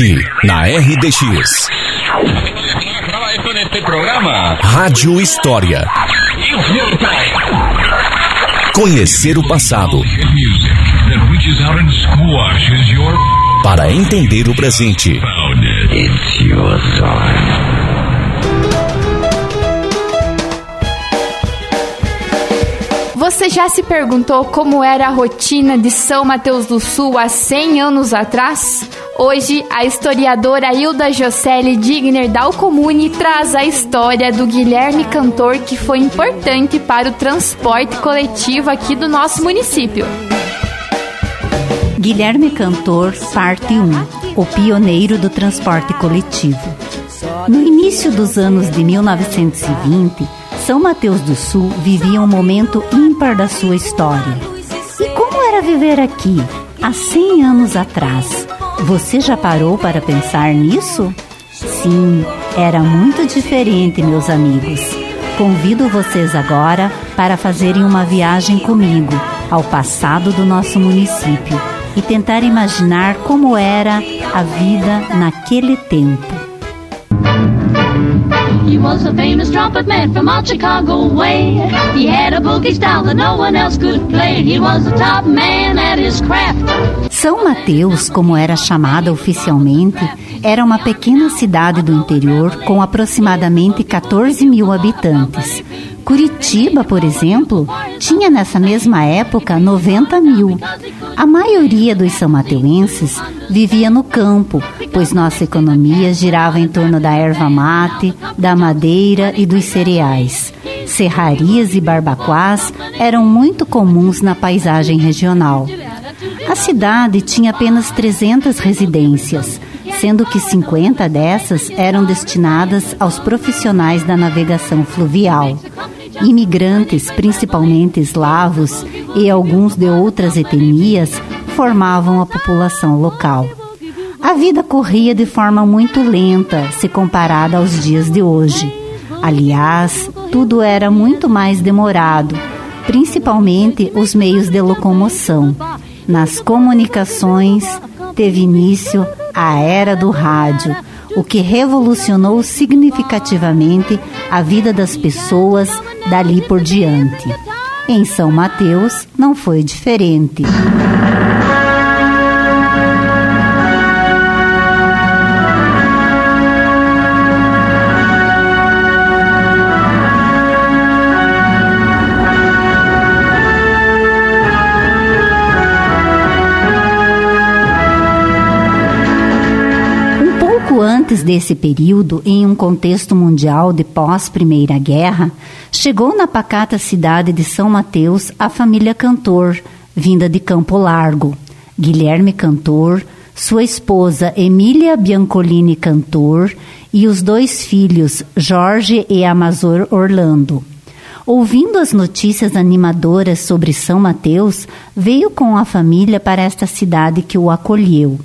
Aqui, na RDX. Rádio História. Conhecer o passado. Para entender o presente. Você já se perguntou como era a rotina de São Mateus do Sul há 100 anos atrás? Hoje, a historiadora Hilda Jocelyn Digner Dalcomune traz a história do Guilherme Cantor, que foi importante para o transporte coletivo aqui do nosso município. Guilherme Cantor, parte 1 O pioneiro do transporte coletivo. No início dos anos de 1920, São Mateus do Sul vivia um momento ímpar da sua história. E como era viver aqui, há 100 anos atrás? Você já parou para pensar nisso? Sim, era muito diferente, meus amigos. Convido vocês agora para fazerem uma viagem comigo ao passado do nosso município e tentar imaginar como era a vida naquele tempo. He was a famous trumpet man from out Chicago way. He had a boogie style that no one else could play. He was the top man at his craft. São Mateus, como era chamada oficialmente, era uma pequena cidade do interior com aproximadamente 14 mil habitantes. Curitiba, por exemplo, tinha nessa mesma época 90 mil. A maioria dos são mateuenses vivia no campo, pois nossa economia girava em torno da erva mate, da madeira e dos cereais. Serrarias e barbacoás eram muito comuns na paisagem regional. A cidade tinha apenas 300 residências, sendo que 50 dessas eram destinadas aos profissionais da navegação fluvial. Imigrantes, principalmente eslavos e alguns de outras etnias, formavam a população local. A vida corria de forma muito lenta se comparada aos dias de hoje. Aliás, tudo era muito mais demorado, principalmente os meios de locomoção. Nas comunicações, teve início a era do rádio, o que revolucionou significativamente a vida das pessoas dali por diante. Em São Mateus não foi diferente. Antes desse período, em um contexto mundial de pós-Primeira Guerra, chegou na pacata cidade de São Mateus a família Cantor, vinda de Campo Largo. Guilherme Cantor, sua esposa Emília Biancolini Cantor e os dois filhos, Jorge e Amazor Orlando. Ouvindo as notícias animadoras sobre São Mateus, veio com a família para esta cidade que o acolheu.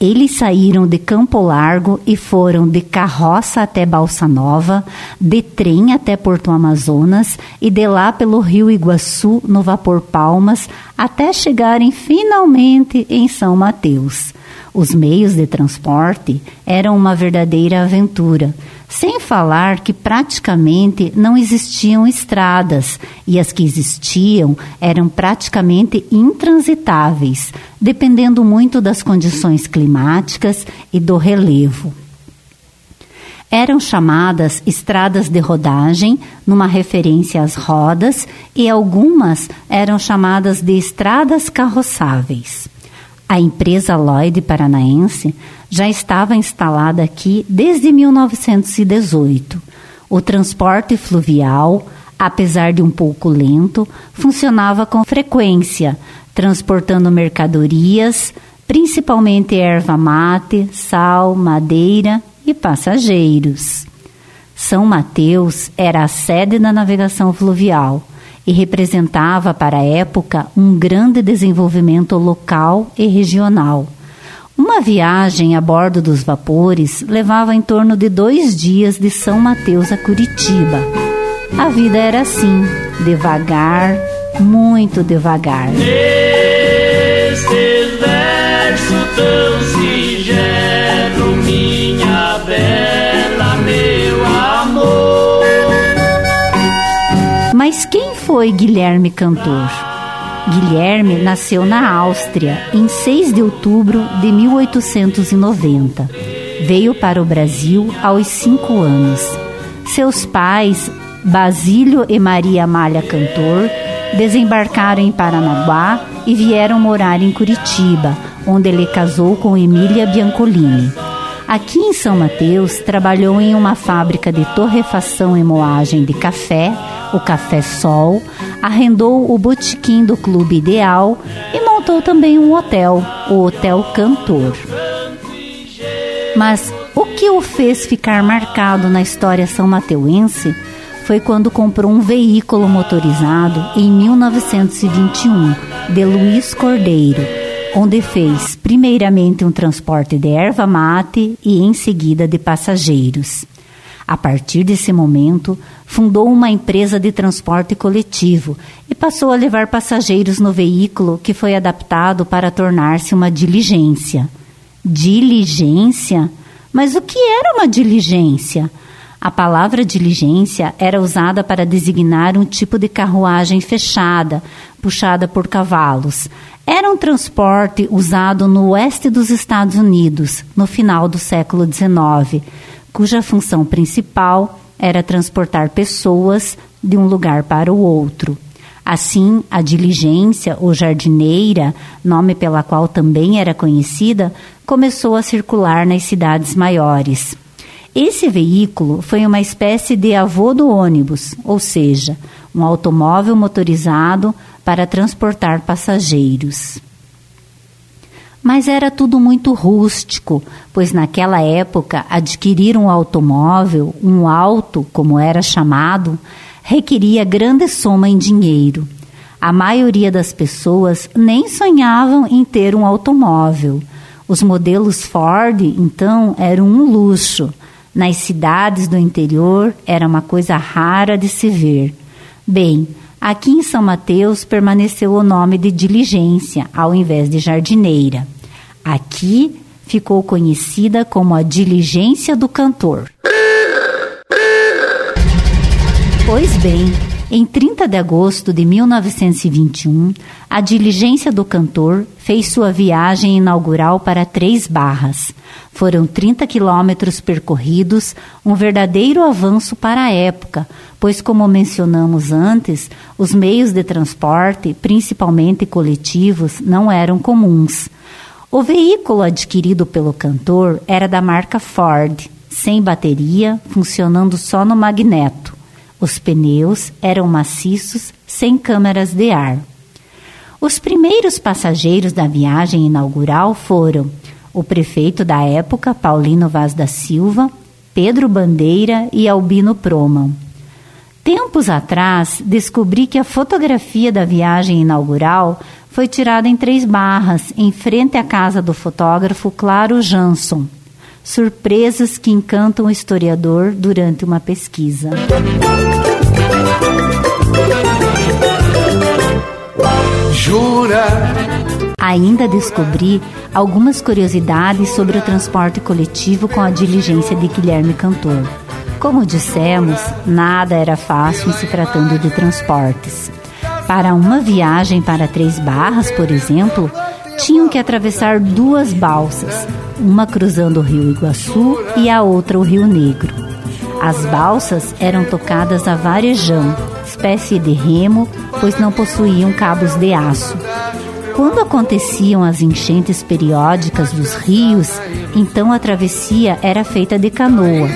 Eles saíram de Campo Largo e foram de carroça até Balsa Nova, de trem até Porto Amazonas e de lá pelo Rio Iguaçu no vapor Palmas até chegarem finalmente em São Mateus. Os meios de transporte eram uma verdadeira aventura, sem falar que praticamente não existiam estradas e as que existiam eram praticamente intransitáveis, dependendo muito das condições climáticas e do relevo. Eram chamadas estradas de rodagem, numa referência às rodas, e algumas eram chamadas de estradas carroçáveis. A empresa Lloyd Paranaense já estava instalada aqui desde 1918. O transporte fluvial, apesar de um pouco lento, funcionava com frequência, transportando mercadorias, principalmente erva mate, sal, madeira e passageiros. São Mateus era a sede da navegação fluvial e representava para a época um grande desenvolvimento local e regional. Uma viagem a bordo dos vapores levava em torno de dois dias de São Mateus a Curitiba. A vida era assim, devagar, muito devagar. Nesse verso tão foi Guilherme Cantor? Guilherme nasceu na Áustria em 6 de outubro de 1890. Veio para o Brasil aos 5 anos. Seus pais, Basílio e Maria Amália Cantor, desembarcaram em Paranaguá e vieram morar em Curitiba, onde ele casou com Emília Biancolini. Aqui em São Mateus, trabalhou em uma fábrica de torrefação e moagem de café, o Café Sol, arrendou o botequim do Clube Ideal e montou também um hotel, o Hotel Cantor. Mas o que o fez ficar marcado na história são mateuense foi quando comprou um veículo motorizado em 1921 de Luiz Cordeiro, onde fez primeiramente um transporte de erva mate e em seguida de passageiros. A partir desse momento, fundou uma empresa de transporte coletivo e passou a levar passageiros no veículo que foi adaptado para tornar-se uma diligência. Diligência? Mas o que era uma diligência? A palavra diligência era usada para designar um tipo de carruagem fechada, puxada por cavalos. Era um transporte usado no oeste dos Estados Unidos, no final do século XIX, cuja função principal era transportar pessoas de um lugar para o outro. Assim, a diligência ou jardineira, nome pela qual também era conhecida, começou a circular nas cidades maiores. Esse veículo foi uma espécie de avô do ônibus, ou seja, um automóvel motorizado para transportar passageiros. Mas era tudo muito rústico, pois naquela época adquirir um automóvel, um auto, como era chamado, requeria grande soma em dinheiro. A maioria das pessoas nem sonhavam em ter um automóvel. Os modelos Ford, então, eram um luxo nas cidades do interior era uma coisa rara de se ver. Bem, aqui em São Mateus permaneceu o nome de diligência ao invés de jardineira. Aqui ficou conhecida como a diligência do cantor. Pois bem, em 30 de agosto de 1921, a diligência do cantor fez sua viagem inaugural para Três Barras. Foram 30 quilômetros percorridos, um verdadeiro avanço para a época, pois, como mencionamos antes, os meios de transporte, principalmente coletivos, não eram comuns. O veículo adquirido pelo cantor era da marca Ford, sem bateria, funcionando só no magneto. Os pneus eram maciços, sem câmaras de ar. Os primeiros passageiros da viagem inaugural foram o prefeito da época, Paulino Vaz da Silva, Pedro Bandeira e Albino Proman. Tempos atrás, descobri que a fotografia da viagem inaugural foi tirada em Três Barras, em frente à casa do fotógrafo Claro Jansson surpresas que encantam o historiador durante uma pesquisa. Jura? Ainda descobri algumas curiosidades sobre o transporte coletivo com a diligência de Guilherme Cantor. Como dissemos, nada era fácil em se tratando de transportes. Para uma viagem para Três Barras, por exemplo, tinham que atravessar duas balsas, uma cruzando o rio Iguaçu e a outra o Rio Negro. As balsas eram tocadas a varejão, espécie de remo, pois não possuíam cabos de aço. Quando aconteciam as enchentes periódicas dos rios, então a travessia era feita de canoa,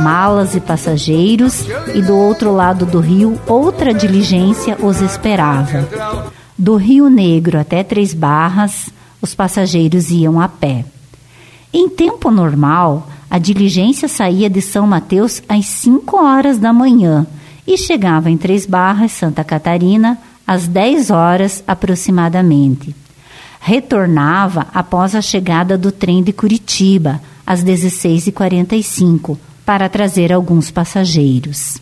malas e passageiros, e do outro lado do rio outra diligência os esperava. Do Rio Negro até Três Barras, os passageiros iam a pé. Em tempo normal, a diligência saía de São Mateus às 5 horas da manhã e chegava em Três Barras, Santa Catarina, às 10 horas aproximadamente. Retornava após a chegada do trem de Curitiba, às 16h45, para trazer alguns passageiros.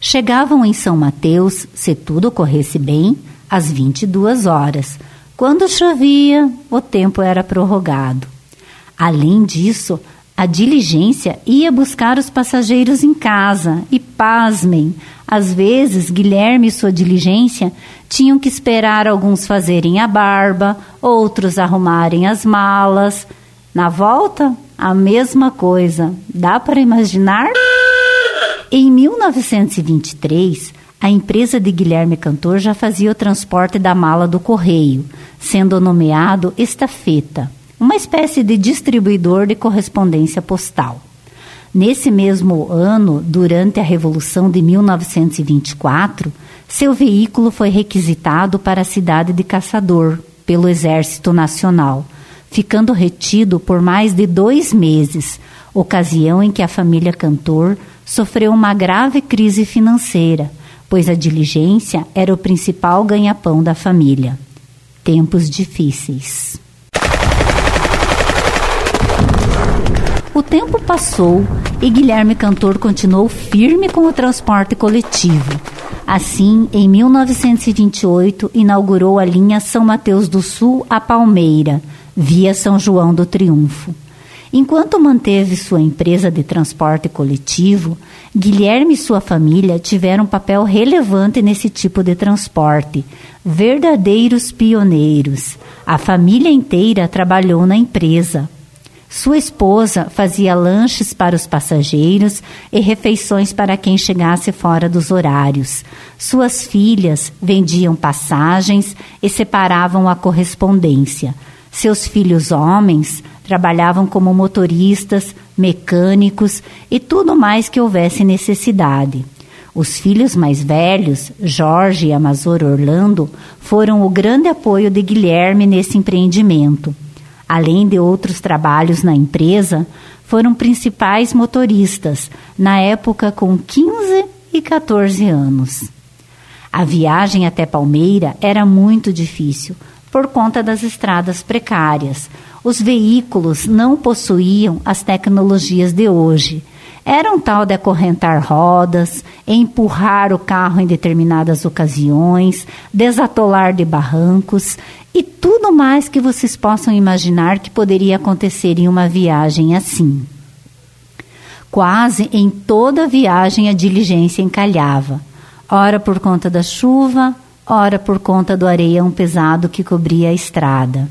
Chegavam em São Mateus, se tudo corresse bem, às 22 horas. Quando chovia, o tempo era prorrogado. Além disso, A diligência ia buscar os passageiros em casa e, pasmem, às vezes Guilherme e sua diligência tinham que esperar alguns fazerem a barba, outros arrumarem as malas. Na volta, a mesma coisa. Dá para imaginar? Em 1923, a empresa de Guilherme Cantor já fazia o transporte da mala do correio, sendo nomeado Estafeta uma espécie de distribuidor de correspondência postal. Nesse mesmo ano, durante a Revolução de 1924, seu veículo foi requisitado para a cidade de Caçador pelo Exército Nacional, ficando retido por mais de dois meses, ocasião em que a família Cantor sofreu uma grave crise financeira, pois a diligência era o principal ganha-pão da família. Tempos difíceis. O tempo passou e Guilherme Cantor continuou firme com o transporte coletivo. Assim, em 1928, inaugurou a linha São Mateus do Sul a Palmeira, via São João do Triunfo. Enquanto manteve sua empresa de transporte coletivo, Guilherme e sua família tiveram um papel relevante nesse tipo de transporte, verdadeiros pioneiros. A família inteira trabalhou na empresa, sua esposa fazia lanches para os passageiros e refeições para quem chegasse fora dos horários. Suas filhas vendiam passagens e separavam a correspondência. Seus filhos homens trabalhavam como motoristas, mecânicos e tudo mais que houvesse necessidade. Os filhos mais velhos, Jorge e Amazor Orlando, foram o grande apoio de Guilherme nesse empreendimento além de outros trabalhos na empresa, foram principais motoristas, na época com 15 e 14 anos. A viagem até Palmeira era muito difícil, por conta das estradas precárias. Os veículos não possuíam as tecnologias de hoje. Era um tal de acorrentar rodas, empurrar o carro em determinadas ocasiões, desatolar de barrancos e tudo mais que vocês possam imaginar que poderia acontecer em uma viagem assim. Quase em toda viagem a diligência encalhava, ora por conta da chuva, ora por conta do areião pesado que cobria a estrada.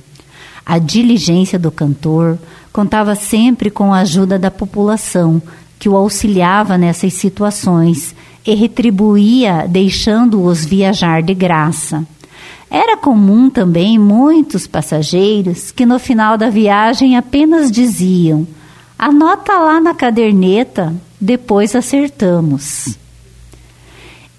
A diligência do cantor contava sempre com a ajuda da população, que o auxiliava nessas situações e retribuía deixando-os viajar de graça. Era comum também muitos passageiros que no final da viagem apenas diziam: anota lá na caderneta, depois acertamos.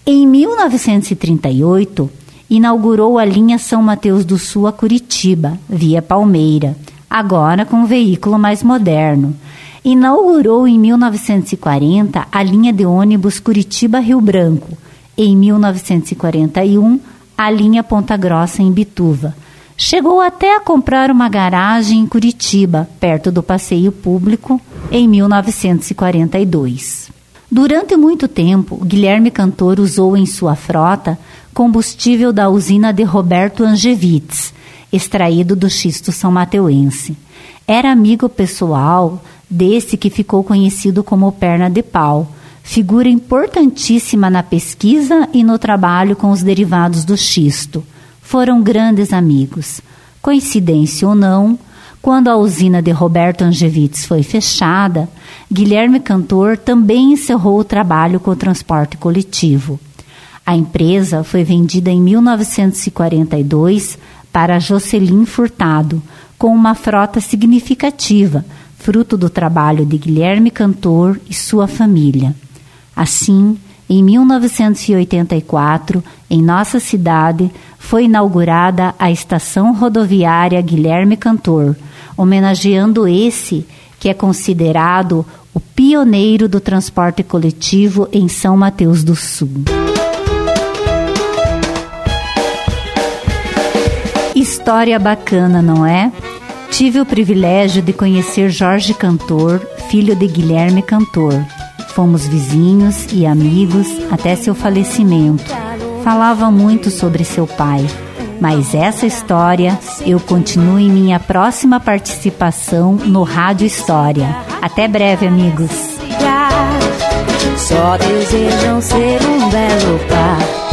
Em 1938, inaugurou a linha São Mateus do Sul a Curitiba, via Palmeira, agora com um veículo mais moderno. Inaugurou em 1940 a linha de ônibus Curitiba-Rio Branco. Em 1941, a linha Ponta Grossa em Bituva. Chegou até a comprar uma garagem em Curitiba, perto do passeio público, em 1942. Durante muito tempo, Guilherme Cantor usou em sua frota combustível da usina de Roberto Angevitz, extraído do xisto são mateuense. Era amigo pessoal desse que ficou conhecido como Perna de Pau, figura importantíssima na pesquisa e no trabalho com os derivados do xisto. Foram grandes amigos. Coincidência ou não, quando a usina de Roberto Angevitz foi fechada, Guilherme Cantor também encerrou o trabalho com o transporte coletivo. A empresa foi vendida em 1942 para Jocelyn Furtado, com uma frota significativa, fruto do trabalho de Guilherme Cantor e sua família. Assim, em 1984, em nossa cidade, foi inaugurada a estação rodoviária Guilherme Cantor, homenageando esse que é considerado o pioneiro do transporte coletivo em São Mateus do Sul. História bacana, não é? Tive o privilégio de conhecer Jorge Cantor, filho de Guilherme Cantor. Fomos vizinhos e amigos até seu falecimento. Falava muito sobre seu pai, mas essa história eu continuo em minha próxima participação no Rádio História. Até breve, amigos. Só desejam ser um belo par.